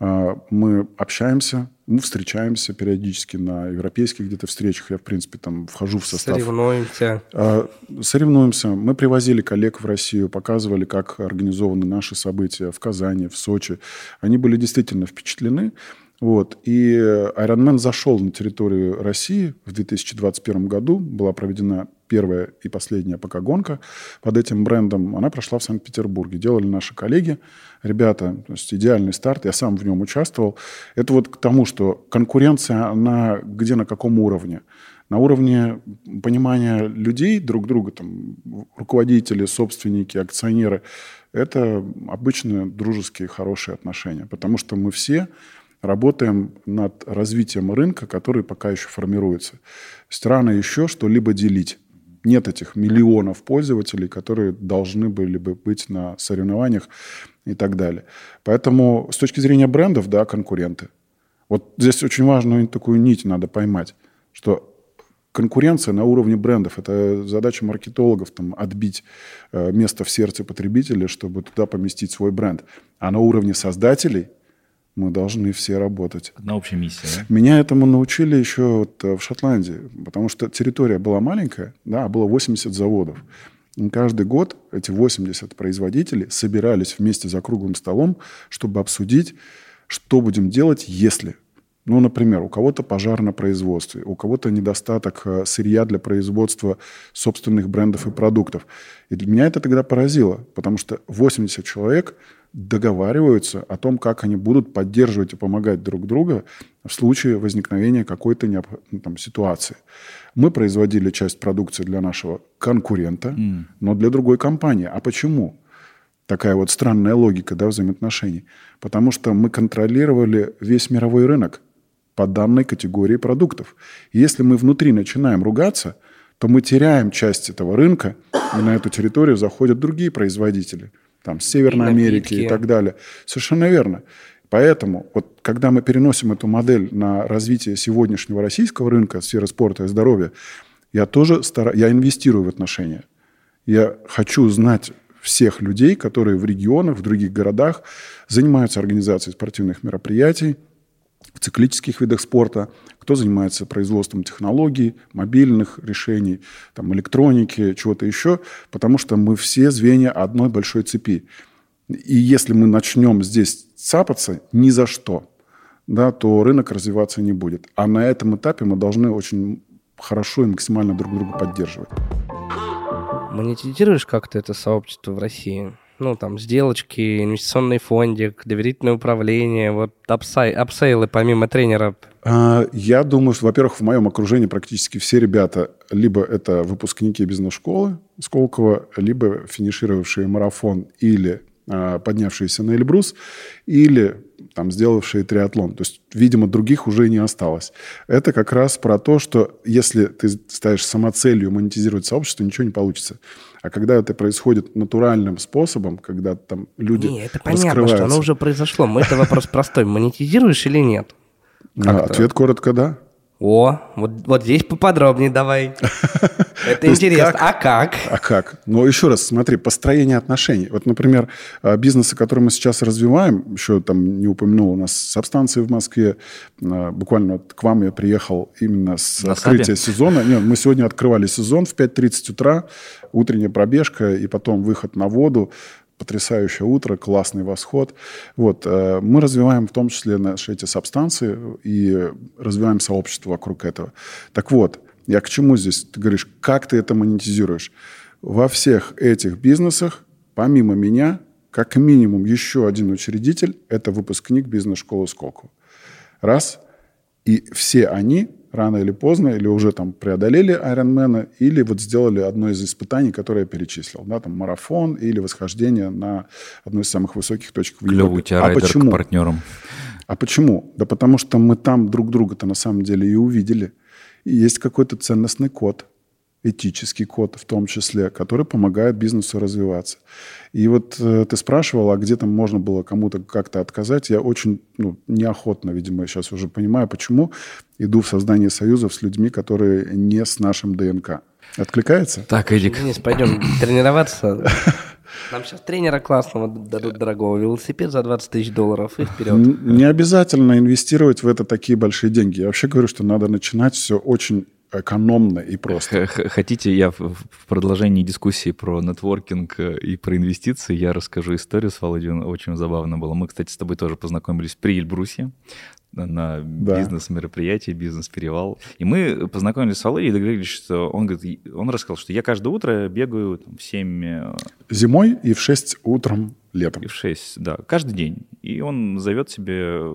А, мы общаемся, мы встречаемся периодически на европейских где-то встречах. Я, в принципе, там вхожу в состав. Соревнуемся. А, соревнуемся. Мы привозили коллег в Россию, показывали, как организованы наши события в Казани, в Сочи. Они были действительно впечатлены. Вот. И Ironman зашел на территорию России в 2021 году. Была проведена первая и последняя пока гонка под этим брендом. Она прошла в Санкт-Петербурге. Делали наши коллеги, ребята. То есть идеальный старт. Я сам в нем участвовал. Это вот к тому, что конкуренция, она где на каком уровне? на уровне понимания людей друг друга, там, руководители, собственники, акционеры, это обычные дружеские, хорошие отношения. Потому что мы все работаем над развитием рынка, который пока еще формируется. Странно еще что-либо делить. Нет этих миллионов пользователей, которые должны были бы быть на соревнованиях и так далее. Поэтому с точки зрения брендов, да, конкуренты. Вот здесь очень важную такую нить надо поймать, что конкуренция на уровне брендов. Это задача маркетологов там, отбить э, место в сердце потребителя, чтобы туда поместить свой бренд. А на уровне создателей – мы должны все работать. Одна общая миссия, да? Меня этому научили еще вот э, в Шотландии, потому что территория была маленькая, да, было 80 заводов. И каждый год эти 80 производителей собирались вместе за круглым столом, чтобы обсудить, что будем делать, если ну, например, у кого-то пожар на производстве, у кого-то недостаток э, сырья для производства собственных брендов и продуктов. И для меня это тогда поразило, потому что 80 человек договариваются о том, как они будут поддерживать и помогать друг друга в случае возникновения какой-то. Ну, там, ситуации. Мы производили часть продукции для нашего конкурента, mm. но для другой компании. А почему? Такая вот странная логика да, взаимоотношений. Потому что мы контролировали весь мировой рынок по данной категории продуктов. И если мы внутри начинаем ругаться, то мы теряем часть этого рынка, и на эту территорию заходят другие производители – там, с Северной и Америки и так далее. Совершенно верно. Поэтому, вот, когда мы переносим эту модель на развитие сегодняшнего российского рынка, сферы спорта и здоровья, я тоже стара... я инвестирую в отношения. Я хочу знать всех людей, которые в регионах, в других городах занимаются организацией спортивных мероприятий, циклических видах спорта, кто занимается производством технологий, мобильных решений, там, электроники, чего-то еще, потому что мы все звенья одной большой цепи. И если мы начнем здесь цапаться ни за что, да, то рынок развиваться не будет. А на этом этапе мы должны очень хорошо и максимально друг друга поддерживать. Монетизируешь как-то это сообщество в России? Ну, там, сделочки, инвестиционный фондик, доверительное управление, вот upsi-, upsale'ы помимо тренера? А, я думаю, что, во-первых, в моем окружении практически все ребята либо это выпускники бизнес-школы Сколково, либо финишировавшие марафон или а, поднявшиеся на Эльбрус, или там, сделавшие триатлон. То есть, видимо, других уже не осталось. Это как раз про то, что если ты ставишь самоцелью монетизировать сообщество, ничего не получится. А когда это происходит натуральным способом, когда там люди Не, это понятно, что оно уже произошло. Мы это вопрос простой. Монетизируешь или нет? А, ответ коротко – да. О, вот, вот здесь поподробнее давай. Это интересно. А как? А как? Ну, еще раз, смотри, построение отношений. Вот, например, а, бизнесы, которые мы сейчас развиваем, еще там не упомянул, у нас субстанции в Москве. А, буквально вот к вам я приехал именно с На открытия Сабе? сезона. Нет, мы сегодня открывали сезон в 5.30 утра, утренняя пробежка и потом выход на воду потрясающее утро, классный восход. Вот, э, мы развиваем в том числе наши эти субстанции и развиваем сообщество вокруг этого. Так вот, я к чему здесь? Ты говоришь, как ты это монетизируешь? Во всех этих бизнесах, помимо меня, как минимум еще один учредитель – это выпускник бизнес-школы Сколково. Раз. И все они рано или поздно или уже там преодолели Айронмена, или вот сделали одно из испытаний, которое я перечислил. Да, там марафон или восхождение на одну из самых высоких точек в Клевый у Европе. тебя А почему? к партнерам. А почему? Да потому что мы там друг друга-то на самом деле и увидели. И есть какой-то ценностный код, этический код в том числе, который помогает бизнесу развиваться. И вот э, ты спрашивал, а где там можно было кому-то как-то отказать. Я очень ну, неохотно, видимо, сейчас уже понимаю, почему иду в создание союзов с людьми, которые не с нашим ДНК. Откликается? Так, Эдик, Денис, пойдем тренироваться. Нам сейчас тренера классного дадут дорогого, велосипед за 20 тысяч долларов и вперед. Не обязательно инвестировать в это такие большие деньги. Я вообще говорю, что надо начинать все очень экономно и просто. Хотите, я в- продолжении дискуссии про нетворкинг э, и про инвестиции, я расскажу историю с Володей, очень забавно было. Мы, кстати, с тобой тоже познакомились при Эльбрусе на- Да. бизнес-мероприятии, бизнес-перевал. И мы познакомились с Володей и договорились, что он, говорит, он рассказал, что я каждое утро бегаю там, в 7 э, Зимой и в 6 утром летом. и в 6, да, каждый день. И он зовет себе э,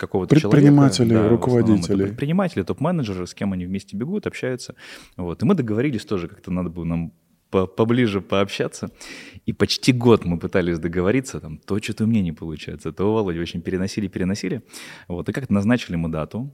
какого-то Предпринимателей, человека. да, руководителей. предприниматели, топ-менеджеры, с кем они вместе бегут, общаются. Вот. И мы договорились тоже, как-то надо было нам по- поближе пообщаться. И почти год мы пытались договориться, там, то что-то у меня не получается, то у Володи очень переносили, переносили. Вот. И как-то назначили мы дату.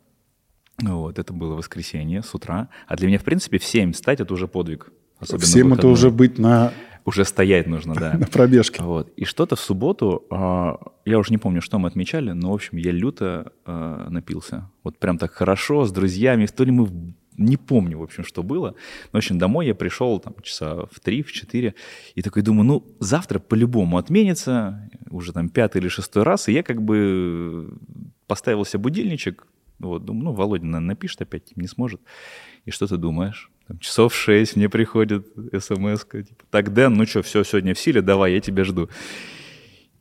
Вот, это было воскресенье с утра. А для меня, в принципе, в 7 встать — это уже подвиг. Особенно Всем это уже быть на, Уже стоять нужно, да. на пробежке. Вот. И что-то в субботу, а, я уже не помню, что мы отмечали, но, в общем, я люто а, напился. Вот прям так хорошо, с друзьями. То ли мы, не помню, в общем, что было. Но, в общем, домой я пришел там часа в три, в четыре, и такой думаю, ну, завтра по-любому отменится, уже там пятый или шестой раз, и я как бы поставил себе будильничек, вот, думаю, ну, Володя, наверное, напишет опять, не сможет. И что ты думаешь? Там, часов в шесть мне приходит смс типа, так, Дэн, ну что, все, сегодня в силе, давай, я тебя жду.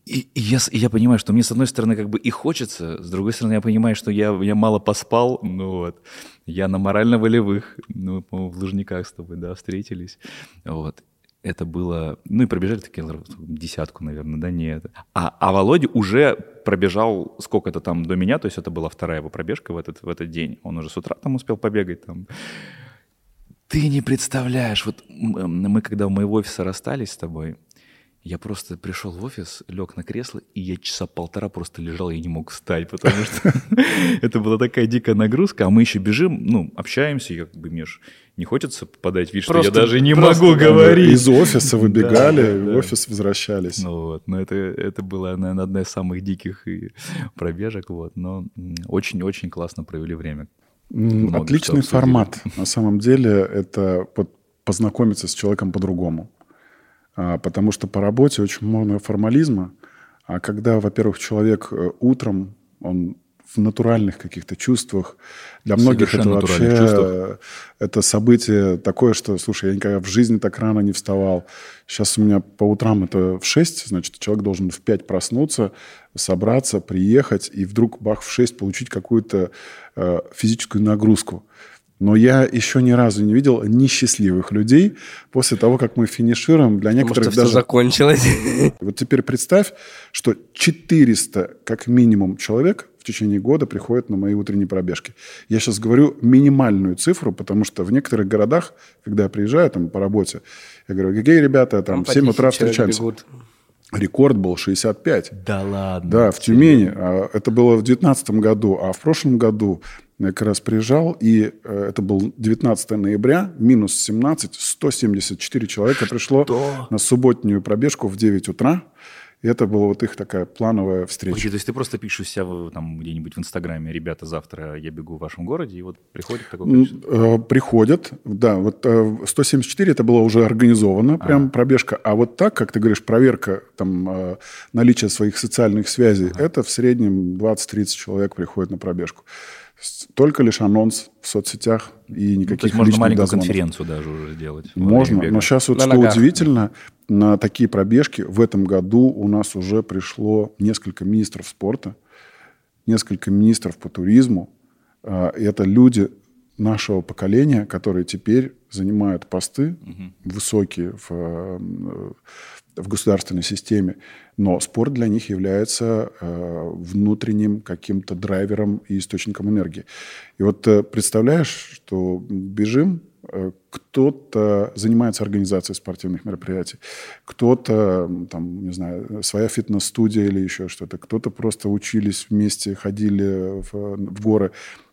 И, и я, и я понимаю, что мне, с одной стороны, как бы и хочется, с другой стороны, я понимаю, что я, я мало поспал, ну вот, я на морально-волевых, ну, в Лужниках с тобой, да, встретились, вот. Это было, ну и пробежали такие десятку, наверное, да, не это. А, а Володя уже пробежал сколько-то там до меня, то есть это была вторая его пробежка в этот, в этот день. Он уже с утра там успел побегать там. Ты не представляешь, вот м, мы когда у моего офиса расстались с тобой, я просто пришел в офис, лег на кресло, и я часа полтора просто лежал, я не мог встать, потому что это была такая дикая нагрузка, а мы еще бежим, ну, общаемся, я как бы, ж не хочется подать вид, что я даже не могу говорить. Из офиса выбегали, в офис возвращались. Ну вот, но это, это была, наверное, одна из самых диких пробежек, вот, но очень-очень классно провели время. Много Отличный формат. На самом деле это познакомиться с человеком по-другому. А, Потому что по работе очень много формализма. А когда, во-первых, человек э, утром, он в натуральных каких-то чувствах, для многих это вообще чувствах. это событие такое, что, слушай, я никогда в жизни так рано не вставал. Сейчас у меня по утрам это в 6, значит, человек должен в 5 проснуться, собраться, приехать, и вдруг, бах, в 6 получить какую-то э, физическую нагрузку. Но я еще ни разу не видел несчастливых людей после того, как мы финишируем. Для Потому что некоторых все даже... закончилось. Вот теперь представь, что 400 как минимум человек в течение года приходят на мои утренние пробежки. Я сейчас говорю минимальную цифру, потому что в некоторых городах, когда я приезжаю там по работе, я говорю, какие ребята, там в по 7 утра 10 человек встречаемся. бегут. Рекорд был 65. Да ладно. Да, в Тюмени. А, Это было в 2019 году, а в прошлом году я как раз приезжал, и э, это был 19 ноября, минус 17, 174 человека пришло на субботнюю пробежку в 9 утра. И это была вот их такая плановая встреча. Окей, то есть ты просто пишешь себя там где-нибудь в Инстаграме, ребята, завтра я бегу в вашем городе, и вот приходит такое количество? э, Приходят, да, вот э, 174 это было уже организовано, прям пробежка, а вот так, как ты говоришь, проверка там э, наличия своих социальных связей, это в среднем 20-30 человек приходит на пробежку. Только лишь анонс в соцсетях и Ну, никаких то есть можно маленькую дозвонов. конференцию даже уже сделать. во Можно, но сейчас вот На что ногах. удивительно, на такие пробежки в этом году у нас уже пришло несколько министров спорта, несколько министров по туризму. А, и Это люди нашего поколения, которые теперь занимают посты высокие в, э, в государственной системе, но спорт для них является э, внутренним каким-то драйвером и источником энергии. И вот э, представляешь, что бежим, э, кто-то занимается организацией спортивных мероприятий, кто-то, там, не знаю, своя фитнес-студия или еще что-то, кто-то просто учились вместе, ходили в, в горы.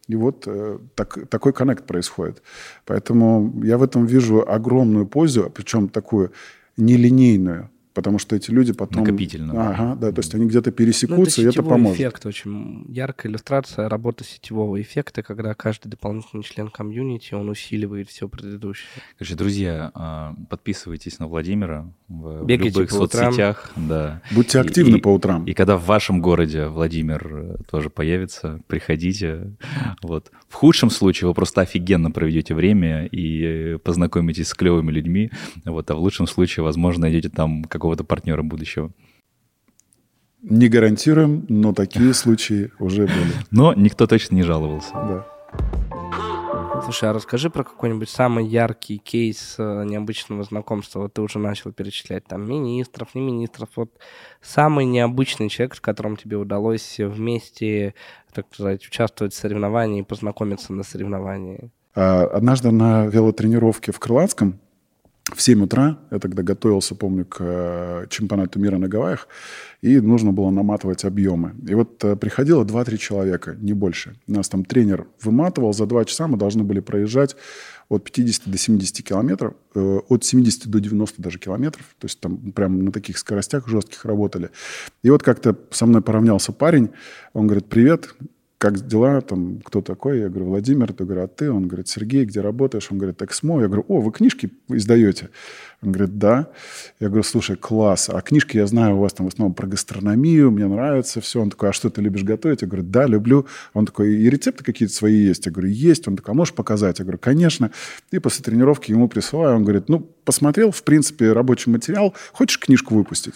И вот э, так, такой коннект происходит. Поэтому я в этом вижу огромную пользу, причем такую нелинейную, потому что эти люди потом... Накопительно. Ага, да, то есть они где-то Ну, пересекутся, и это поможет. эффект, очень яркая иллюстрация работы сетевого эффекта, когда каждый дополнительный член комьюнити, он усиливает все предыдущее. Короче, друзья, а, подписывайтесь на Владимира в, в Бегайте любых по утрам. соцсетях. Да. Будьте И- активны и- по утрам. И когда в вашем городе Владимир э, тоже появится, приходите. Вот. В худшем случае вы просто офигенно проведете время и э, познакомитесь с клевыми людьми. Вот. А в лучшем случае, возможно, найдете там какого-то партнера будущего. Не гарантируем, но такие случаи уже были. Но никто точно не жаловался. Да. Слушай, а расскажи про какой-нибудь самый яркий кейс э, необычного знакомства. Вот ты уже начал перечислять там министров, не министров. Вот самый необычный человек, с которым тебе удалось вместе, так сказать, участвовать в соревновании и познакомиться на соревновании. А, Однажды на велотренировке в Крылатском в 7 утра, я тогда готовился, помню, к э, чемпионату мира на Гавайях, и нужно было наматывать объемы. И вот э, приходило 2-3 человека, не больше. Нас там тренер выматывал, за 2 часа мы должны были проезжать от 50 до 70 километров, э, от 70 до 90 даже километров, то есть там прям на таких скоростях жестких работали. И вот как-то со мной поравнялся парень, он говорит, привет, как дела, там, кто такой? Я говорю, Владимир, я говорю, а ты? Он говорит, Сергей, где работаешь? Он говорит, Эксмо. Я говорю, о, вы книжки издаете? Он говорит, да. Я говорю, слушай, класс, а книжки я знаю у вас там в основном про гастрономию, мне нравится все. Он такой, а что, ты любишь готовить? Я говорю, да, люблю. Он такой, и рецепты какие-то свои есть? Я говорю, есть. Он такой, а можешь показать? Я говорю, конечно. И после тренировки ему присылаю, он говорит, ну, посмотрел, в принципе, рабочий материал, хочешь книжку выпустить?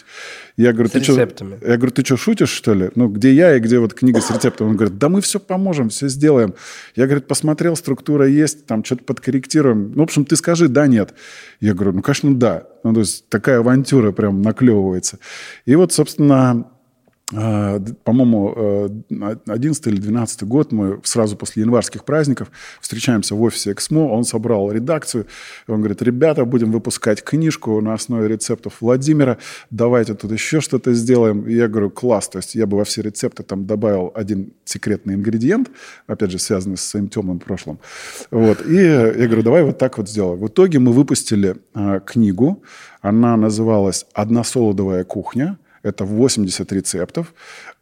Я говорю, С ты рецептами. Я говорю, ты что, шутишь, что ли? Ну, где я и где вот книга с рецептом? Он говорит, да мы все поможем, все сделаем. Я, говорит, посмотрел, структура есть, там что-то подкорректируем. Ну, в общем, ты скажи, да, нет. Я говорю, ну, конечно, да. Ну, то есть такая авантюра прям наклевывается. И вот, собственно, по-моему, э, 11 или 12 год мы сразу после январских праздников встречаемся в офисе Эксмо, он собрал редакцию, он говорит, ребята, будем выпускать книжку на основе рецептов Владимира, давайте тут еще что-то сделаем. И я говорю, класс, то есть я бы во все рецепты там добавил один секретный ингредиент, опять же, связанный со своим темным прошлым. Вот. И я говорю, давай вот так вот сделаем. В итоге мы выпустили а, книгу, она называлась «Одна солодовая кухня», это 80 рецептов,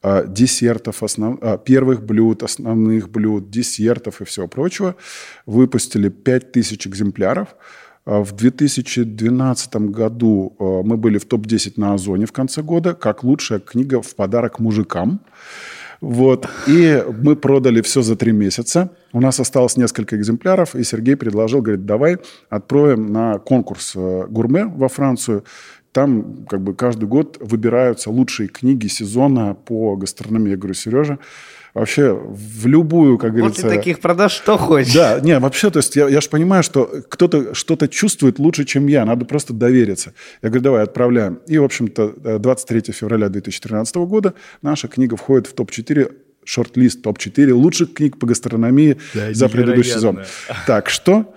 а, десертов, основ... а, первых блюд, основных блюд, десертов и всего прочего. Выпустили 5000 экземпляров. А В 2012 году мы были в топ-10 на Озоне в конце года, как лучшая книга в подарок мужикам. Вот. И мы продали все за три месяца. У нас осталось несколько экземпляров, и Сергей предложил, говорит, давай откроем на конкурс э, гурме во Францию. Там как бы каждый год выбираются лучшие книги сезона по гастрономии. Я говорю, Сережа, вообще в любую, как говорится... После таких продаж что хочешь? Да, не, вообще, то есть я, я же понимаю, что кто-то что-то чувствует лучше, чем я, надо просто довериться. Я говорю, давай, отправляем. И, в общем-то, э, 23 февраля 2013 года наша книга входит в топ-4 шорт-лист топ-4 лучших книг по гастрономии Да, за предыдущий сезон. Так что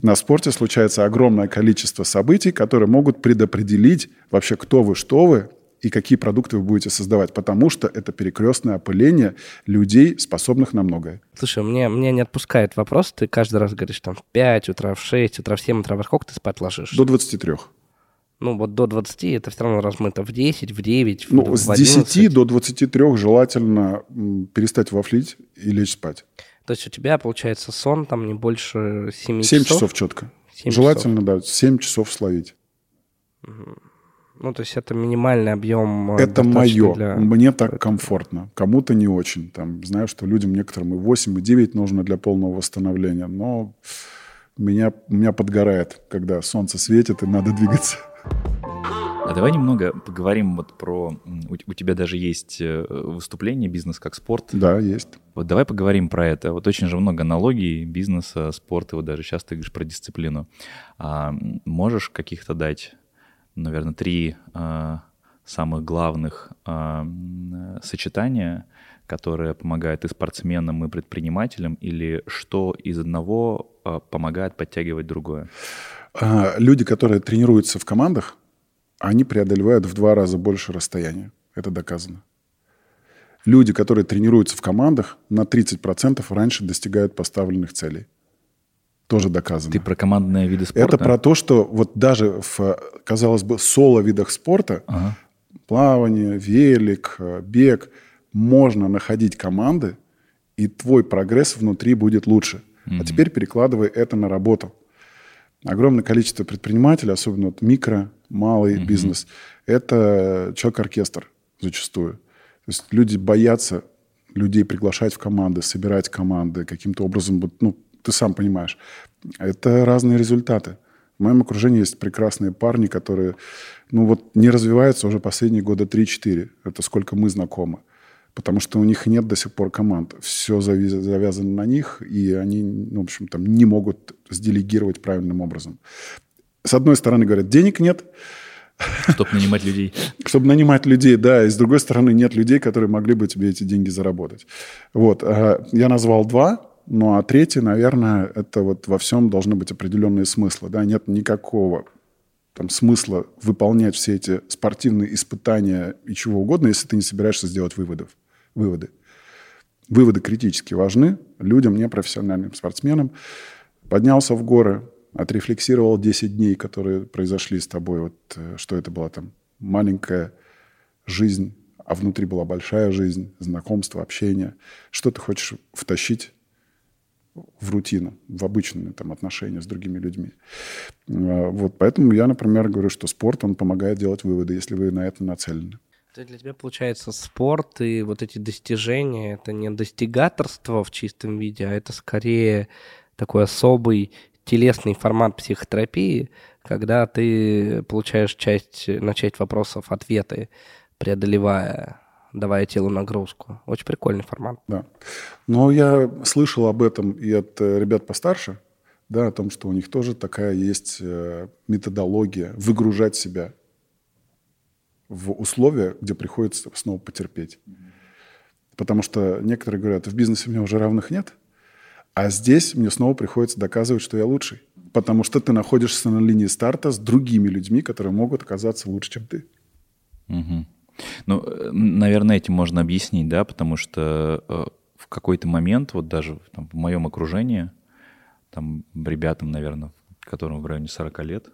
на спорте случается огромное количество событий, которые могут предопределить вообще, кто вы, что вы, и какие продукты вы будете создавать, потому что это перекрестное опыление людей, способных на многое. Слушай, мне, мне не отпускает вопрос. Ты каждый раз говоришь там в 5 утра, в 6 утра, в 7 утра. Во сколько ты спать ложишься? До 23. Ну, вот до 20 это все равно размыто в 10, в 9, Ну, в с 11. 10 до 23 желательно перестать вафлить и лечь спать. То есть у тебя, получается, сон там не больше 7, 7 часов четко. 7 Желательно, да, 7 часов словить. Ну, то есть это минимальный объем. э, Это мое. для- Мне так комфортно. Кому-то не очень. Там, знаю, что людям некоторым и 8, и 9 нужно для полного восстановления. Но меня, меня подгорает, когда солнце светит и надо двигаться. А давай немного поговорим вот про... У, тебя даже есть э, выступление «Бизнес как спорт». Да, есть. Вот давай поговорим про это. Вот очень же много аналогий бизнеса, спорта. Вот даже сейчас ты говоришь про дисциплину. А, можешь каких-то дать, наверное, три а, самых главных а, сочетания, которые помогают и спортсменам, и предпринимателям, или что из одного а, помогает подтягивать другое? А, Люди, которые тренируются в командах, они преодолевают в два раза больше расстояния. Это доказано. Люди, которые тренируются в командах, на 30% раньше достигают поставленных целей. Тоже доказано. Ты про командные виды спорта? Это про то, что вот даже в, казалось бы, соло-видах спорта, Ага. плавание, велик, бег, можно находить команды, и твой прогресс внутри будет лучше. А теперь перекладывай это на работу. Огромное количество предпринимателей, особенно вот микро, малый бизнес, это человек-оркестр зачастую. То есть люди боятся людей приглашать в команды, собирать команды, каким-то образом, ну, ты сам понимаешь. Это разные результаты. В моем окружении есть прекрасные парни, которые, ну вот, не развиваются уже последние года 3-4. Это сколько мы знакомы. Потому что у них нет до сих пор команд. Все завязано на них, и они, ну, в общем, там не могут сделегировать правильным образом. С одной стороны, говорят, денег нет, Чтобы нанимать людей. чтобы нанимать людей, да, и с другой стороны нет людей, которые могли бы тебе эти деньги заработать. Вот, а, я назвал два, ну а третий, наверное, это вот во всем должны быть определенные смыслы, да, нет никакого там смысла выполнять все эти спортивные испытания и чего угодно, если ты не собираешься сделать выводов, выводы. Выводы критически важны людям, непрофессиональным спортсменам. Поднялся в горы, отрефлексировал 10 дней, которые произошли с тобой. Вот э, что это была там маленькая жизнь, а внутри была большая жизнь, знакомство, общение. Что ты хочешь втащить в рутину, в обычные там, отношения с другими людьми. А, Вот поэтому я, например, говорю, что спорт, он помогает делать выводы, если вы на это нацелены. То для тебя получается спорт и вот эти достижения это не достигаторство в чистом виде, а это скорее такой особый телесный формат психотерапии, когда ты получаешь часть, начать вопросов, ответы, преодолевая, давая телу нагрузку. Очень прикольный формат. Да. Но я слышал об этом и от э, ребят постарше, да, о том, что у них тоже такая есть э, методология выгружать себя в условия, где приходится снова потерпеть. Потому что некоторые говорят, в бизнесе у меня уже равных нет, а здесь мне снова приходится доказывать, что я лучший. Потому что ты находишься на линии старта с другими людьми, которые могут оказаться лучше, чем ты. Мгм. Ну, наверное, этим можно объяснить, да, потому что э, в какой-то момент, вот даже там, в моем окружении, там ребятам, наверное, которым в районе 40 лет,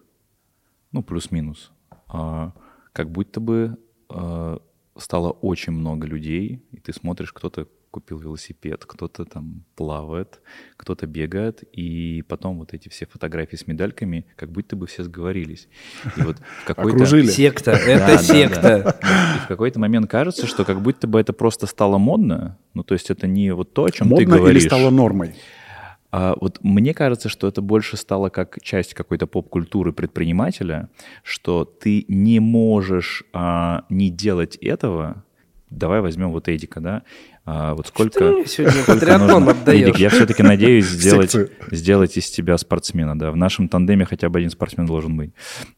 ну, плюс-минус, а, как будто бы а, стало очень много людей, и ты смотришь, кто-то купил велосипед, кто-то там плавает, кто-то бегает, и потом вот эти все фотографии с медальками, как будто бы все сговорились. И вот в какой-то... Окружили. Секта, Да, это да, секта. И в какой-то момент кажется, что как будто бы это просто стало модно. Ну, то есть это не вот то, о чем ты Модно или говоришь. стало нормой? А вот мне кажется, что это больше стало как часть какой-то поп-культуры предпринимателя, что ты не можешь а, не делать этого. Давай возьмем вот Эдика, да? А, вот сколько... мне сегодня сколько нужно- отдаешь? Эдик, я все-таки надеюсь сделать, сделать из тебя спортсмена, да. В нашем тандеме хотя бы один спортсмен должен быть.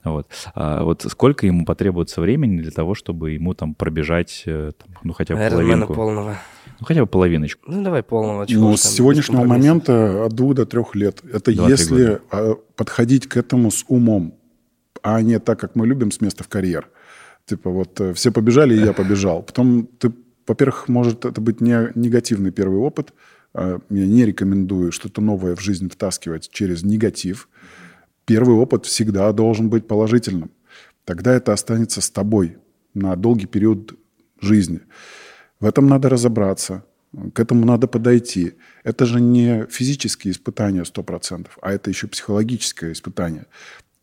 Вот. А вот сколько ему потребуется времени для того, чтобы ему там пробежать, э, там, ну, хотя бы Айронмена половинку? полного. Ну, хотя бы половиночку. Ну, давай полного. чего Ну, с сегодняшнего момента от двух до трех лет. Это если а, подходить к этому с умом, а не так, как мы любим, с места в карьер. Типа вот э, все побежали, и я побежал. Потом ты, во-первых, может это быть не негативный первый опыт. А, Я не рекомендую что-то новое в жизнь втаскивать через негатив. Первый опыт всегда должен быть положительным. тогда это останется с тобой на долгий период жизни. В этом надо разобраться, к этому надо подойти. Это же не физические испытания 100%, а это еще психологическое испытание.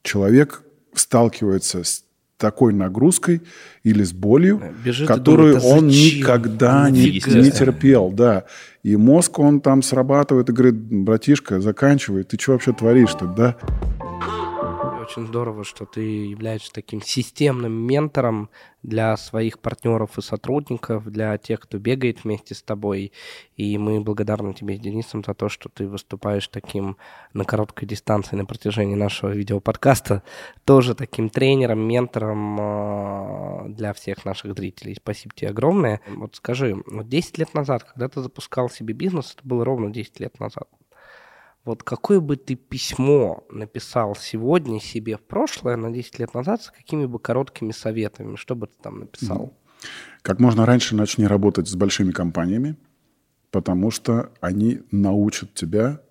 Человек сталкивается с такой нагрузкой или с болью, Бежит которую думает, он никогда не, не терпел. Да. И мозг, он там срабатывает и говорит, братишка, заканчивай, ты что вообще творишь-то, да? Очень здорово, что ты являешься таким системным ментором для своих партнеров и сотрудников, для тех, кто бегает вместе с тобой. И мы благодарны тебе Денисом за то, что ты выступаешь таким на короткой дистанции на протяжении нашего видеоподкаста, тоже таким тренером, ментором а, для всех наших зрителей. Спасибо тебе огромное. Вот скажи, вот 10 лет назад, когда ты запускал себе бизнес, это было ровно 10 лет назад, вот какое бы ты письмо написал сегодня себе в прошлое, на 10 лет назад, с какими бы короткими советами, что бы ты там написал? Как можно раньше начни работать с большими компаниями, потому что они научат тебя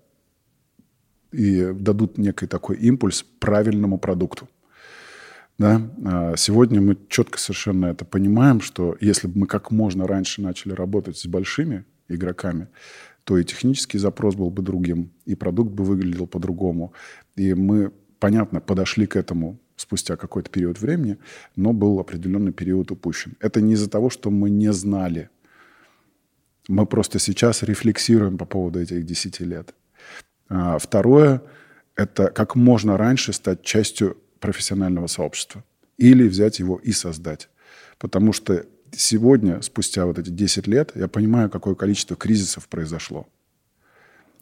и дадут некий такой импульс правильному продукту. Да? А сегодня мы четко совершенно это понимаем, что если бы мы как можно раньше начали работать с большими игроками, то и технический запрос был бы другим, и продукт бы выглядел по-другому. И мы, понятно, подошли к этому спустя какой-то период времени, но был определенный период упущен. Это не из-за того, что мы не знали. Мы просто сейчас рефлексируем по поводу этих 10 лет. А второе – это как можно раньше стать частью профессионального сообщества или взять его и создать. Потому что сегодня, спустя вот эти 10 лет, я понимаю, какое количество кризисов произошло.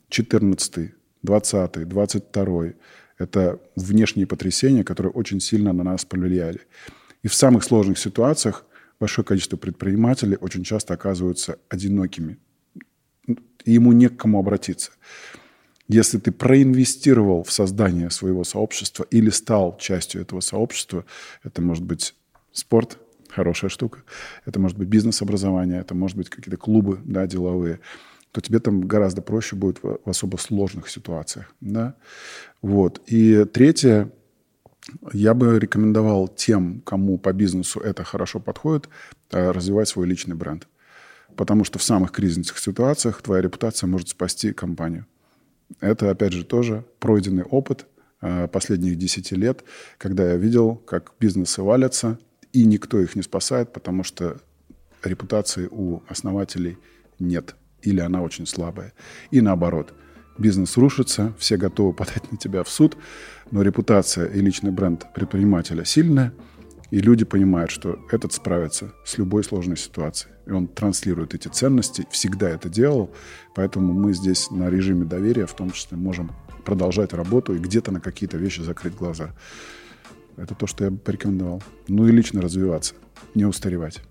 14 20 22 это внешние потрясения, которые очень сильно на нас повлияли. И в самых сложных ситуациях большое количество предпринимателей очень часто оказываются одинокими. И ему не к кому обратиться. Если ты проинвестировал в создание своего сообщества или стал частью этого сообщества, это может быть спорт, хорошая штука. Это может быть бизнес-образование, это может быть какие-то клубы да, деловые то тебе там гораздо проще будет в, в особо сложных ситуациях. Да? Вот. И третье, я бы рекомендовал тем, кому по бизнесу это хорошо подходит, э, развивать свой личный бренд. Потому что в самых кризисных ситуациях твоя репутация может спасти компанию. Это, опять же, тоже пройденный опыт э, последних 10 лет, когда я видел, как бизнесы валятся, и никто их не спасает, потому что репутации у основателей нет, или она очень слабая. И наоборот, бизнес рушится, все готовы подать на тебя в суд, но репутация и личный бренд предпринимателя сильная, и люди понимают, что этот справится с любой сложной ситуацией. И он транслирует эти ценности, всегда это делал, поэтому мы здесь на режиме доверия в том числе можем продолжать работу и где-то на какие-то вещи закрыть глаза. Это то, что я бы порекомендовал. Ну и лично развиваться, не устаревать.